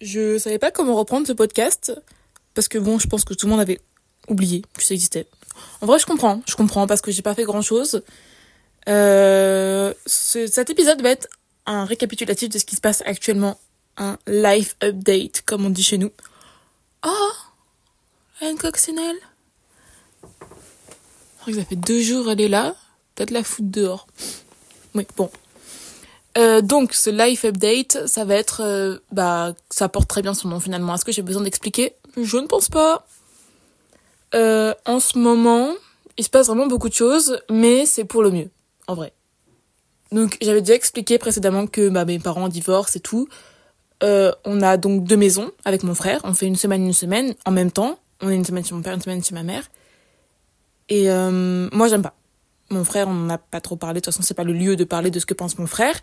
Je savais pas comment reprendre ce podcast parce que bon, je pense que tout le monde avait oublié que ça existait. En vrai, je comprends, je comprends parce que j'ai pas fait grand chose. Euh, ce, cet épisode va être un récapitulatif de ce qui se passe actuellement, un life update comme on dit chez nous. Oh, une coccinelle. Ça fait deux jours elle est là, peut-être la foutre dehors. Oui, bon, euh, donc ce life update, ça va être, euh, bah, ça porte très bien son nom finalement. Est-ce que j'ai besoin d'expliquer? Je ne pense pas. Euh, en ce moment, il se passe vraiment beaucoup de choses, mais c'est pour le mieux, en vrai. Donc j'avais déjà expliqué précédemment que bah, mes parents divorcent et tout. on a donc deux maisons avec mon frère. On fait une semaine, une semaine en même temps. On est une semaine chez mon père, une semaine chez ma mère. Et moi j'aime pas. Mon frère, on n'en a pas trop parlé. De toute façon, c'est pas le lieu de parler de ce que pense mon frère.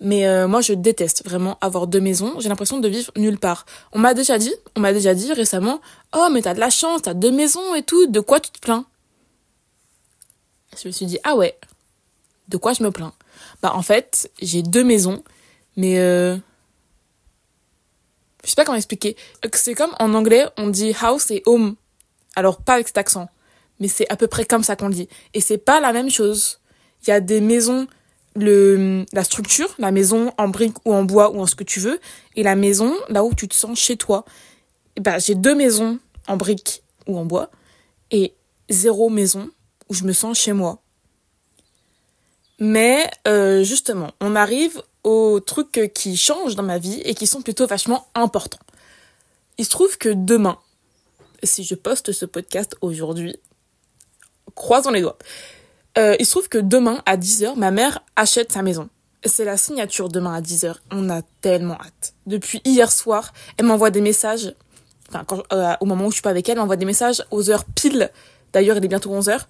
Mais euh, moi, je déteste vraiment avoir deux maisons. J'ai l'impression de vivre nulle part. On m'a déjà dit, on m'a déjà dit récemment, oh mais t'as de la chance, t'as deux maisons et tout. De quoi tu te plains? Je me suis dit, ah ouais. De quoi je me plains? Bah en fait, j'ai deux maisons, mais euh... je sais pas comment expliquer. C'est comme en anglais, on dit house et home. Alors pas avec cet accent mais c'est à peu près comme ça qu'on le dit. Et c'est pas la même chose. Il y a des maisons, le, la structure, la maison en briques ou en bois ou en ce que tu veux, et la maison là où tu te sens chez toi. Ben, j'ai deux maisons en briques ou en bois, et zéro maison où je me sens chez moi. Mais euh, justement, on arrive aux trucs qui changent dans ma vie et qui sont plutôt vachement importants. Il se trouve que demain, si je poste ce podcast aujourd'hui, croisons les doigts. Euh, il se trouve que demain, à 10h, ma mère achète sa maison. C'est la signature demain à 10h. On a tellement hâte. Depuis hier soir, elle m'envoie des messages. Enfin, euh, au moment où je suis pas avec elle, elle m'envoie des messages aux heures pile. D'ailleurs, il est bientôt 11h.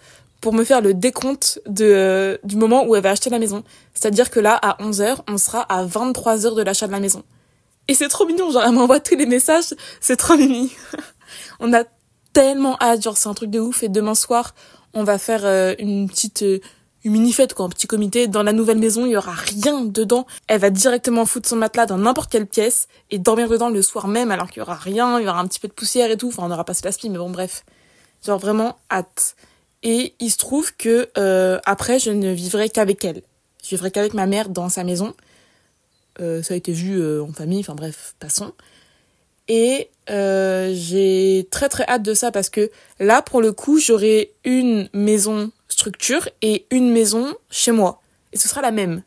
Pour me faire le décompte de, euh, du moment où elle va acheter la maison. C'est-à-dire que là, à 11h, on sera à 23h de l'achat de la maison. Et c'est trop mignon. Genre, elle m'envoie tous les messages. C'est trop mimi. on a tellement hâte. Genre, c'est un truc de ouf. Et demain soir, on va faire euh, une petite euh, une mini fête quoi, un petit comité. Dans la nouvelle maison, il y aura rien dedans. Elle va directement foutre son matelas dans n'importe quelle pièce et dormir dedans le soir même alors qu'il y aura rien, il y aura un petit peu de poussière et tout. Enfin, on aura passé la mais bon bref. Genre vraiment hâte. Et il se trouve que euh, après, je ne vivrai qu'avec elle. Je vivrai qu'avec ma mère dans sa maison. ça a été vu en famille, enfin bref, passons. Et euh, j'ai très très hâte de ça parce que là, pour le coup, j'aurai une maison structure et une maison chez moi. Et ce sera la même.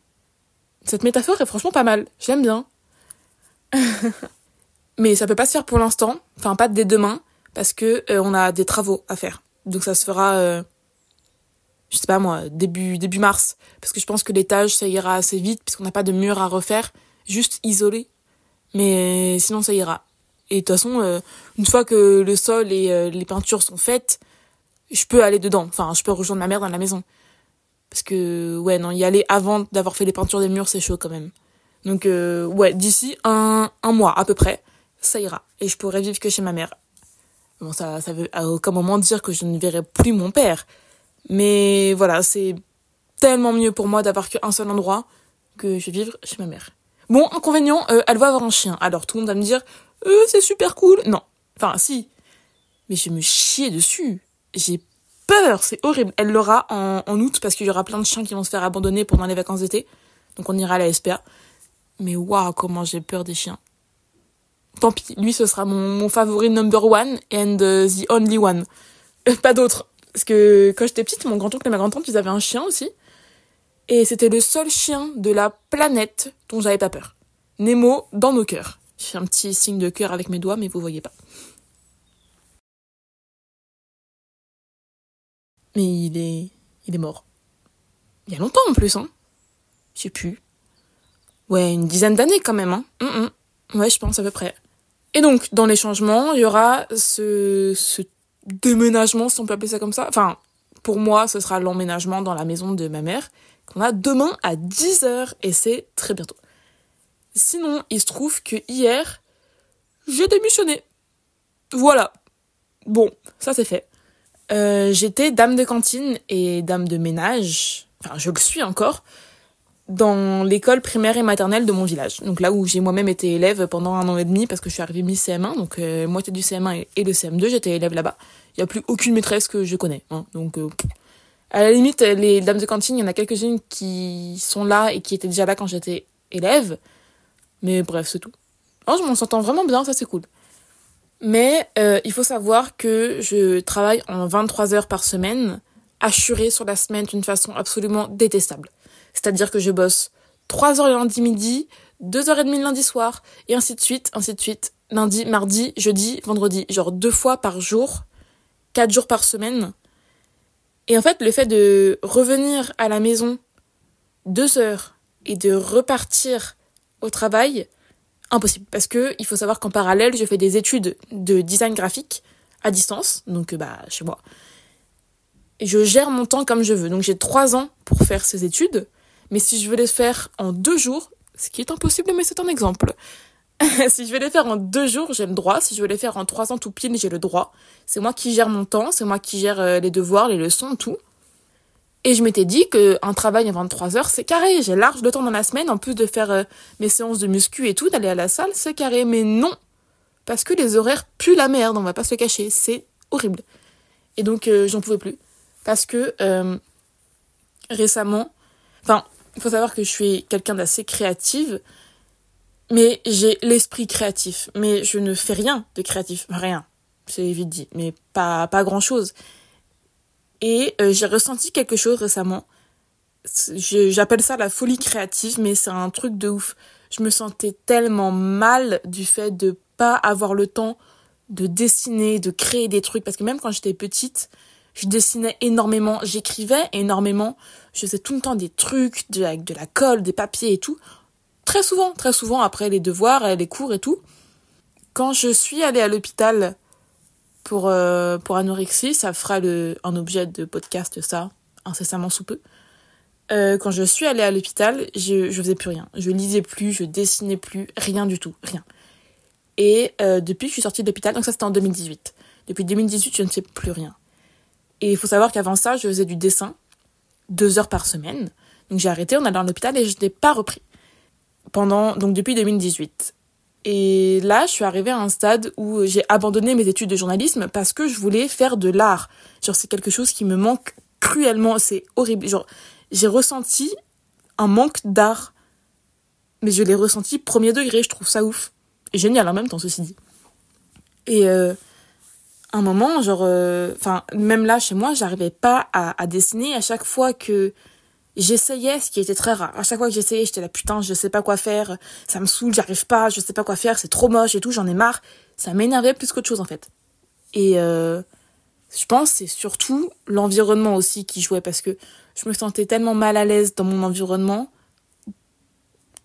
Cette métaphore est franchement pas mal. J'aime bien. Mais ça peut pas se faire pour l'instant. Enfin, pas dès demain. Parce que euh, on a des travaux à faire. Donc ça se fera, euh, je sais pas moi, début, début mars. Parce que je pense que l'étage, ça ira assez vite puisqu'on n'a pas de mur à refaire. Juste isolé. Mais sinon, ça ira. Et de toute façon, euh, une fois que le sol et euh, les peintures sont faites, je peux aller dedans. Enfin, je peux rejoindre ma mère dans la maison. Parce que, ouais, non, y aller avant d'avoir fait les peintures des murs, c'est chaud quand même. Donc, euh, ouais, d'ici un, un mois à peu près, ça ira. Et je pourrai vivre que chez ma mère. Bon, ça, ça veut à aucun moment dire que je ne verrai plus mon père. Mais voilà, c'est tellement mieux pour moi d'avoir qu'un seul endroit que je vivre chez ma mère. Bon, inconvénient, elle va avoir un chien. Alors tout le monde va me dire, euh, c'est super cool. Non. Enfin, si. Mais je me chier dessus. J'ai peur, c'est horrible. Elle l'aura en, en août parce qu'il y aura plein de chiens qui vont se faire abandonner pendant les vacances d'été. Donc on ira à la SPA. Mais waouh, comment j'ai peur des chiens. Tant pis, lui ce sera mon, mon favori number one and uh, the only one. Euh, pas d'autre. Parce que quand j'étais petite, mon grand-oncle et ma grand-tante, ils avaient un chien aussi. Et c'était le seul chien de la planète dont j'avais pas peur. Nemo dans nos cœurs. Je fais un petit signe de cœur avec mes doigts, mais vous voyez pas. Mais il est, il est mort. Il y a longtemps en plus, hein. Je sais plus. Ouais, une dizaine d'années quand même, hein. Mm, mm. Ouais, je pense à peu près. Et donc, dans les changements, il y aura ce, ce déménagement, si on peut appeler ça comme ça. Enfin, pour moi, ce sera l'emménagement dans la maison de ma mère, qu'on a demain à 10h, et c'est très bientôt. Sinon, il se trouve que hier, j'ai démissionné. Voilà. Bon, ça c'est fait. Euh, j'étais dame de cantine et dame de ménage. Enfin, je le suis encore. dans l'école primaire et maternelle de mon village. Donc là où j'ai moi-même été élève pendant un an et demi parce que je suis arrivée mi-CM1, donc euh, moitié du CM1 et, le CM2, j'étais élève là-bas. Il n'y a plus aucune maîtresse que je connais. Hein. donc euh, à la limite, les dames de cantine, il y en a quelques-unes qui sont là et qui étaient déjà là quand j'étais élève. Mais bref, c'est tout. Oh, je m'en sens vraiment bien, ça c'est cool. Mais euh, il faut savoir que je travaille en 23 heures par semaine, assurée sur la semaine d'une façon absolument détestable. C'est-à-dire que je bosse 3 heures le lundi midi, 2 heures et demie le lundi soir, et ainsi de suite, ainsi de suite. Lundi, mardi, jeudi, vendredi. Genre deux fois par jour, quatre jours par semaine. Et en fait, le fait de revenir à la maison deux heures et de repartir au travail, impossible. Parce que il faut savoir qu'en parallèle, je fais des études de design graphique à distance, donc bah chez moi. Et je gère mon temps comme je veux. Donc j'ai trois ans pour faire ces études. Mais si je veux les faire en deux jours, ce qui est impossible, mais c'est un exemple. si je veux les faire en deux jours, j'ai le droit. Si je veux les faire en trois ans tout pile, j'ai le droit. C'est moi qui gère mon temps, c'est moi qui gère euh, les devoirs, les leçons, tout. Et je m'étais dit qu'un travail en 23 heures, c'est carré. J'ai large de temps dans la semaine, en plus de faire euh, mes séances de muscu et tout, d'aller à la salle, c'est carré. Mais non Parce que les horaires puent la merde, on va pas se cacher. C'est horrible. Et donc, euh, j'en pouvais plus. Parce que récemment, enfin, il faut savoir que je suis quelqu'un d'assez créative, mais j'ai l'esprit créatif. Mais je ne fais rien de créatif, rien. C'est vite dit, mais pas, pas grand chose. Et euh, j'ai ressenti quelque chose récemment. J'appelle ça la folie créative, mais c'est un truc de ouf. Je me sentais tellement mal du fait de pas avoir le temps de dessiner, de créer des trucs. Parce que même quand j'étais petite, je dessinais énormément, j'écrivais énormément, je faisais tout le temps des trucs, de, avec de la colle, des papiers et tout. Très souvent, très souvent après les devoirs, les cours et tout. Quand je suis allée à l'hôpital pour, euh, pour anorexie, ça fera le, un objet de podcast, ça, incessamment sous peu. Euh, quand je suis allée à l'hôpital, je, je faisais plus rien. Je lisais plus, je dessinais plus, rien du tout, rien. Et euh, depuis que je suis sortie de l'hôpital, donc ça c'était en 2018. Depuis 2018, je ne fais plus rien. Et il faut savoir qu'avant ça, je faisais du dessin deux heures par semaine. Donc j'ai arrêté, on allait à l'hôpital et je n'ai pas repris. Pendant, donc depuis 2018. Et là, je suis arrivée à un stade où j'ai abandonné mes études de journalisme parce que je voulais faire de l'art. Genre, c'est quelque chose qui me manque cruellement. C'est horrible. Genre, j'ai ressenti un manque d'art. Mais je l'ai ressenti premier degré. Je trouve ça ouf. Et génial en même temps, ceci dit. Et euh, un moment, genre, euh, enfin, même là chez moi, j'arrivais pas à, à, dessiner. À chaque fois que j'essayais, ce qui était très rare, à chaque fois que j'essayais, j'étais là, putain, je sais pas quoi faire, ça me saoule, j'arrive pas, je sais pas quoi faire, c'est trop moche et tout, j'en ai marre. Ça m'énervait plus qu'autre chose en fait. Et euh, je pense c'est surtout l'environnement aussi qui jouait parce que je me sentais tellement mal à l'aise dans mon environnement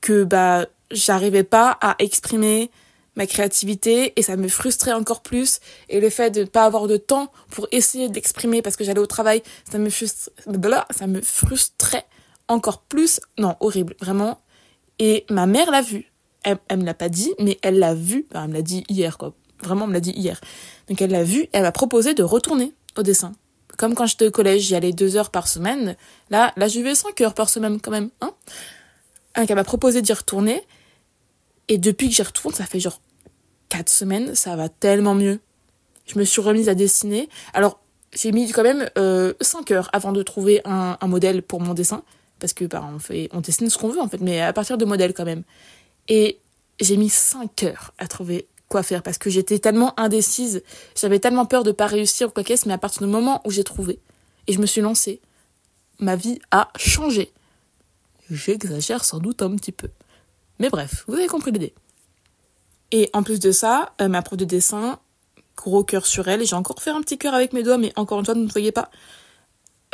que bah j'arrivais pas à exprimer ma créativité et ça me frustrait encore plus. Et le fait de ne pas avoir de temps pour essayer d'exprimer parce que j'allais au travail ça me frustre ça me frustrait encore plus. Non horrible vraiment. Et ma mère l'a vu. Elle, elle me l'a pas dit mais elle l'a vu. Elle me l'a dit hier quoi. Vraiment elle me l'a dit hier. Donc elle l'a vu elle m'a proposé de retourner au dessin. Comme quand j'étais au collège j'y allais deux heures par semaine. Là là je vais cinq heures par semaine quand même hein. Donc elle m'a proposé d'y retourner et depuis que j'y retourne, ça fait genre 4 semaines, ça va tellement mieux. Je me suis remise à dessiner. Alors, j'ai mis quand même euh, 5 heures avant de trouver un, modèle pour mon dessin. Parce que bah, on, fait, on dessine ce qu'on veut en fait, mais à partir de modèles quand même. Et j'ai mis 5 heures à trouver quoi faire parce que j'étais tellement indécise. J'avais tellement peur de pas réussir ou quoi qu'est-ce, mais à partir du moment où j'ai trouvé et je me suis lancée, ma vie a changé. J'exagère sans doute un petit peu. Mais bref, vous avez compris l'idée. Et en plus de ça, euh, ma prof de dessin, gros cœur sur elle, j'ai encore fait un petit cœur avec mes doigts, mais encore une fois, vous ne voyez pas.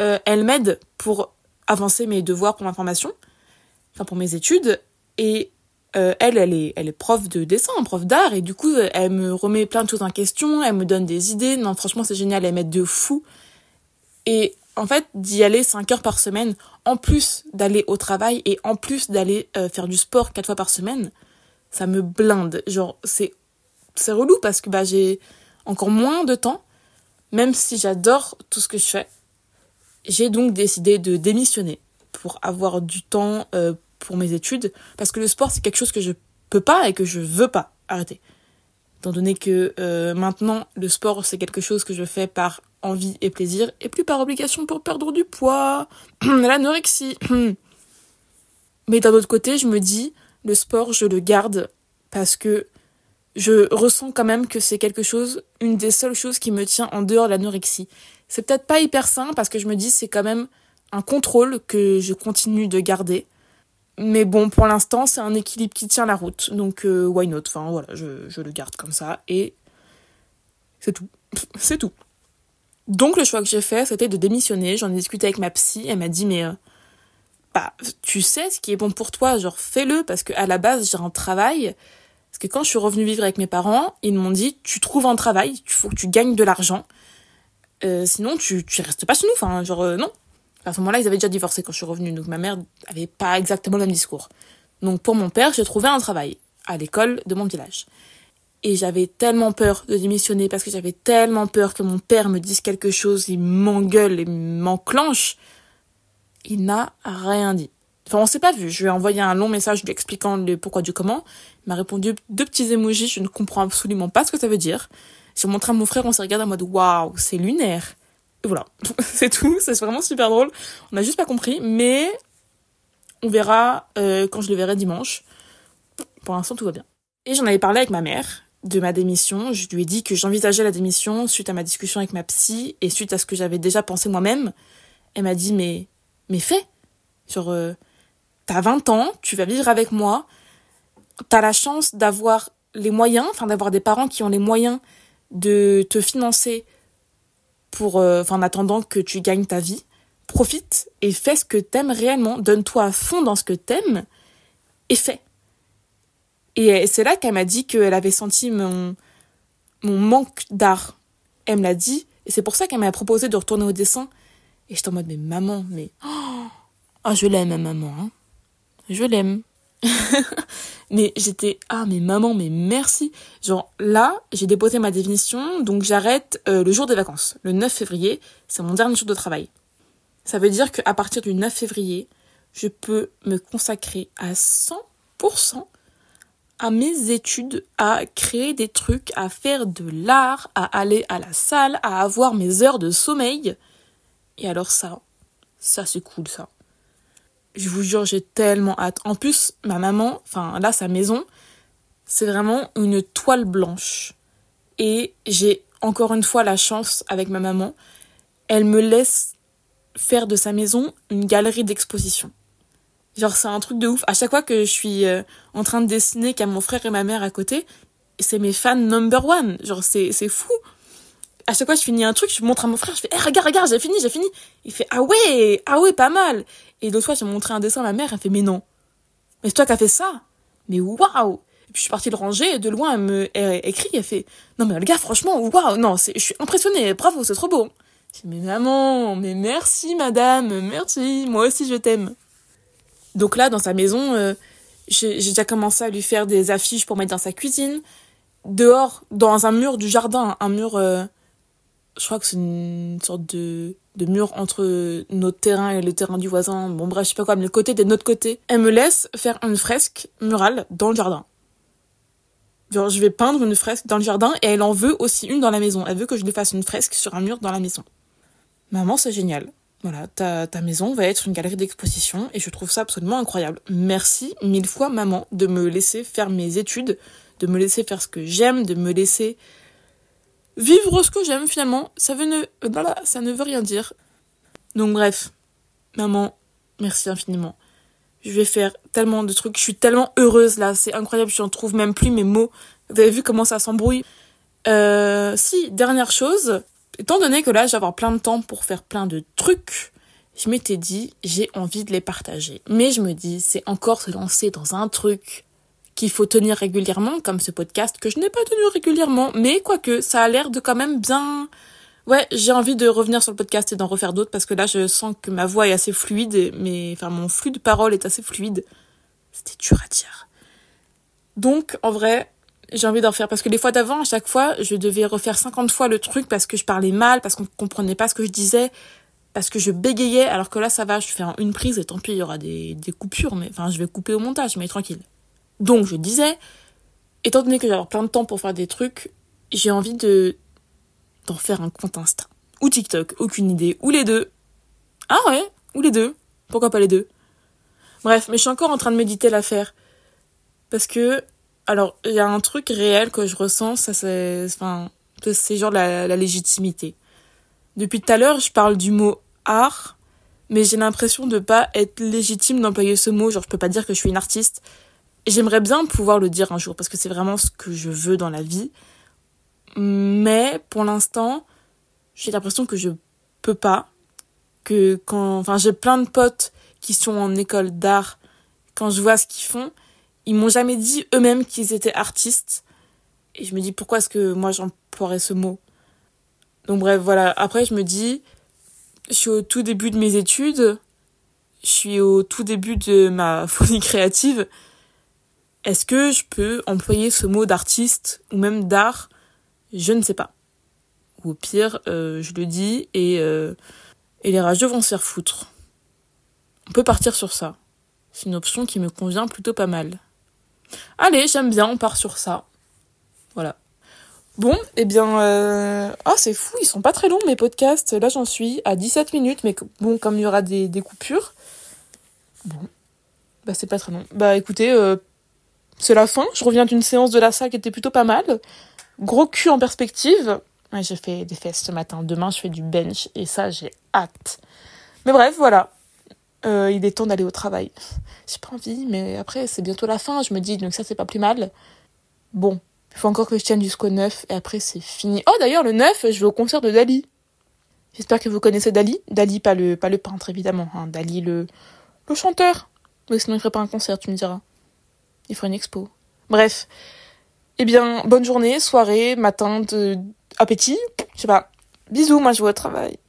Euh, elle m'aide pour avancer mes devoirs pour ma formation, enfin pour mes études, et euh, elle, elle est, elle est prof de dessin, prof d'art, et du coup, elle me remet plein de choses en question, elle me donne des idées. Non, franchement, c'est génial, elle m'aide de fou. Et en fait, d'y aller 5 heures par semaine, en plus d'aller au travail et en plus d'aller euh, faire du sport 4 fois par semaine, ça me blinde. Genre, c'est, c'est relou parce que bah, j'ai encore moins de temps, même si j'adore tout ce que je fais. J'ai donc décidé de démissionner pour avoir du temps euh, pour mes études. Parce que le sport, c'est quelque chose que je peux pas et que je veux pas arrêter. Étant donné que euh, maintenant, le sport, c'est quelque chose que je fais par envie et plaisir et plus par obligation pour perdre du poids. L'anorexie. Mais d'un autre côté, je me dis, le sport, je le garde parce que je ressens quand même que c'est quelque chose, une des seules choses qui me tient en dehors de l'anorexie. C'est peut-être pas hyper sain parce que je me dis c'est quand même un contrôle que je continue de garder. Mais bon, pour l'instant, c'est un équilibre qui tient la route. Donc, euh, why not? Enfin, voilà, je, je le garde comme ça. Et c'est tout. c'est tout. Donc, le choix que j'ai fait, c'était de démissionner. J'en ai discuté avec ma psy. Elle m'a dit, mais euh, bah, tu sais ce qui est bon pour toi, genre fais-le. Parce que à la base, j'ai un travail. Parce que quand je suis revenue vivre avec mes parents, ils m'ont dit tu trouves un travail, il faut que tu gagnes de l'argent. Euh, sinon, tu, tu restes pas chez nous. Enfin, genre, euh, non. À ce moment-là, ils avaient déjà divorcé quand je suis revenue. Donc ma mère avait pas exactement le même discours. Donc pour mon père, j'ai trouvé un travail à l'école de mon village. Et j'avais tellement peur de démissionner parce que j'avais tellement peur que mon père me dise quelque chose, il m'engueule et m'enclenche. Il n'a rien dit. Enfin, on s'est pas vu. Je lui ai envoyé un long message lui expliquant le pourquoi du comment. Il m'a répondu deux petits émojis. Je ne comprends absolument pas ce que ça veut dire. J'ai montré à mon frère, on s'est regardé en mode waouh, c'est lunaire. Et voilà. c'est tout. C'est vraiment super drôle. On n'a juste pas compris. Mais on verra euh, quand je le verrai dimanche. Pour l'instant, tout va bien. Et j'en avais parlé avec ma mère de ma démission. Je lui ai dit que j'envisageais la démission suite à ma discussion avec ma psy et suite à ce que j'avais déjà pensé moi-même. Elle m'a dit mais mais fais. Genre euh, t'as 20 ans, tu vas vivre avec moi, t'as la chance d'avoir les moyens, enfin d'avoir des parents qui ont les moyens de te financer pour, euh, en attendant que tu gagnes ta vie. Profite et fais ce que t'aimes réellement, donne-toi à fond dans ce que t'aimes et fais. Et c'est là qu'elle m'a dit qu'elle avait senti mon, mon manque d'art. Elle me l'a dit, et c'est pour ça qu'elle m'a proposé de retourner au dessin. Et j'étais en mode, mais maman, mais... Oh, ah, je l'aime, maman. Hein je l'aime. mais j'étais ah mais maman mais merci genre là j'ai déposé ma définition donc j'arrête euh, le jour des vacances le 9 février c'est mon dernier jour de travail ça veut dire qu'à partir du 9 février je peux me consacrer à 100% à mes études à créer des trucs à faire de l'art à aller à la salle à avoir mes heures de sommeil et alors ça ça c'est cool ça je vous jure, j'ai tellement hâte. En plus, ma maman, enfin là, sa maison, c'est vraiment une toile blanche. Et j'ai encore une fois la chance avec ma maman. Elle me laisse faire de sa maison une galerie d'exposition. Genre, c'est un truc de ouf. À chaque fois que je suis euh, en train de dessiner, qu'il y a mon frère et ma mère à côté, c'est mes fans number one. Genre, c'est, c'est fou à chaque fois je finis un truc, je montre à mon frère, je fais hey, regarde, regarde, j'ai fini, j'ai fini. Il fait ah ouais, ah ouais, pas mal. Et l'autre fois, j'ai montré un dessin à ma mère, elle fait mais non. Mais c'est toi qui as fait ça. Mais waouh. Et puis je suis partie le ranger de loin elle me elle écrit, elle fait non mais le gars franchement waouh, non, je suis impressionnée, bravo, c'est trop beau. Je dis mais maman, mais merci madame, merci, moi aussi je t'aime. Donc là dans sa maison, euh, j'ai déjà commencé à lui faire des affiches pour mettre dans sa cuisine. Dehors, dans un mur du jardin, un mur euh, je crois que c'est une sorte de, mur entre notre terrain et le terrain du voisin. Bon, bref, je sais pas quoi, mais le côté de notre côté. Elle me laisse faire une fresque murale dans le jardin. Genre, je vais peindre une fresque dans le jardin et elle en veut aussi une dans la maison. Elle veut que je lui fasse une fresque sur un mur dans la maison. Maman, c'est génial. Voilà, ta, ta maison va être une galerie d'exposition et je trouve ça absolument incroyable. Merci mille fois, maman, de me laisser faire mes études, de me laisser faire ce que j'aime, de me laisser vivre ce que j'aime finalement, ça, veut ne, euh, ça ne veut rien dire. Donc bref, maman, merci infiniment. Je vais faire tellement de trucs, je suis tellement heureuse là, c'est incroyable, je n'en trouve même plus mes mots. Vous avez vu comment ça s'embrouille? Euh, Si, dernière chose, étant donné que là, j'ai avoir plein de temps pour faire plein de trucs, je m'étais dit, j'ai envie de les partager. Mais je me dis, c'est encore se lancer dans un truc qu'il faut tenir régulièrement, comme ce podcast que je n'ai pas tenu régulièrement, mais quoique, ça a l'air de quand même bien... Ouais, j'ai envie de revenir sur le podcast et d'en refaire d'autres parce que là, je sens que ma voix est assez fluide, mais enfin, mon flux de parole est assez fluide. C'était dur à dire. Donc, en vrai, j'ai envie d'en refaire parce que les fois d'avant, à chaque fois, je devais refaire 50 fois le truc parce que je parlais mal, parce qu'on comprenait pas ce que je disais, parce que je bégayais, alors que là, ça va, je fais une prise et tant pis, il y aura des, des coupures, mais enfin, je vais couper au montage, mais tranquille. Donc, je disais, étant donné que j'ai plein de temps pour faire des trucs, j'ai envie de d'en faire un compte Insta. Ou TikTok, aucune idée. Ou les deux. Ah ouais, ou les deux. Pourquoi pas les deux? Bref, mais je suis encore en train de méditer l'affaire. Parce que, alors, il y a un truc réel que je ressens, ça c'est, enfin, c'est genre la, la légitimité. Depuis tout à l'heure, je parle du mot art, mais j'ai l'impression de pas être légitime d'employer ce mot. Genre, je peux pas dire que je suis une artiste. J'aimerais bien pouvoir le dire un jour parce que c'est vraiment ce que je veux dans la vie. Mais pour l'instant, j'ai l'impression que je peux pas. Que quand, enfin, j'ai plein de potes qui sont en école d'art. Quand je vois ce qu'ils font, ils m'ont jamais dit eux-mêmes qu'ils étaient artistes. Et je me dis pourquoi est-ce que moi j'emploierais ce mot? Donc bref, voilà. Après, je me dis, je suis au tout début de mes études, je suis au tout début de ma folie créative. Est-ce que je peux employer ce mot d'artiste ou même d'art? Je ne sais pas. Ou au pire, euh, je le dis et, euh, et les rageux vont se faire foutre. On peut partir sur ça. C'est une option qui me convient plutôt pas mal. Allez, j'aime bien, on part sur ça. Voilà. Bon, eh bien, euh... oh, c'est fou, ils sont pas très longs mes podcasts. Là, j'en suis à 17 minutes, mais bon, comme il y aura des, coupures, bon, bah c'est pas très long. Bah écoutez, euh, c'est la fin. Je reviens d'une séance de la salle qui était plutôt pas mal. Gros cul en perspective. J'ai fait des fesses ce matin. Demain, je fais du bench et ça, j'ai hâte. Mais bref, voilà. Euh, il est temps d'aller au travail. J'ai pas envie, mais après, c'est bientôt la fin, je me dis, donc ça, c'est pas plus mal. Bon, il faut encore que je tienne jusqu'au 9, et après, c'est fini. Oh, d'ailleurs, le 9, je vais au concert de Dali. J'espère que vous connaissez Dali. Dali, pas le, pas le peintre, évidemment. Hein. Dali, le, le chanteur. Mais sinon, il ferait pas un concert, tu me diras. Il ferait une expo. Bref. Eh bien, bonne journée, soirée, matin, de... appétit. Je sais pas. Bisous, moi, je vais au travail.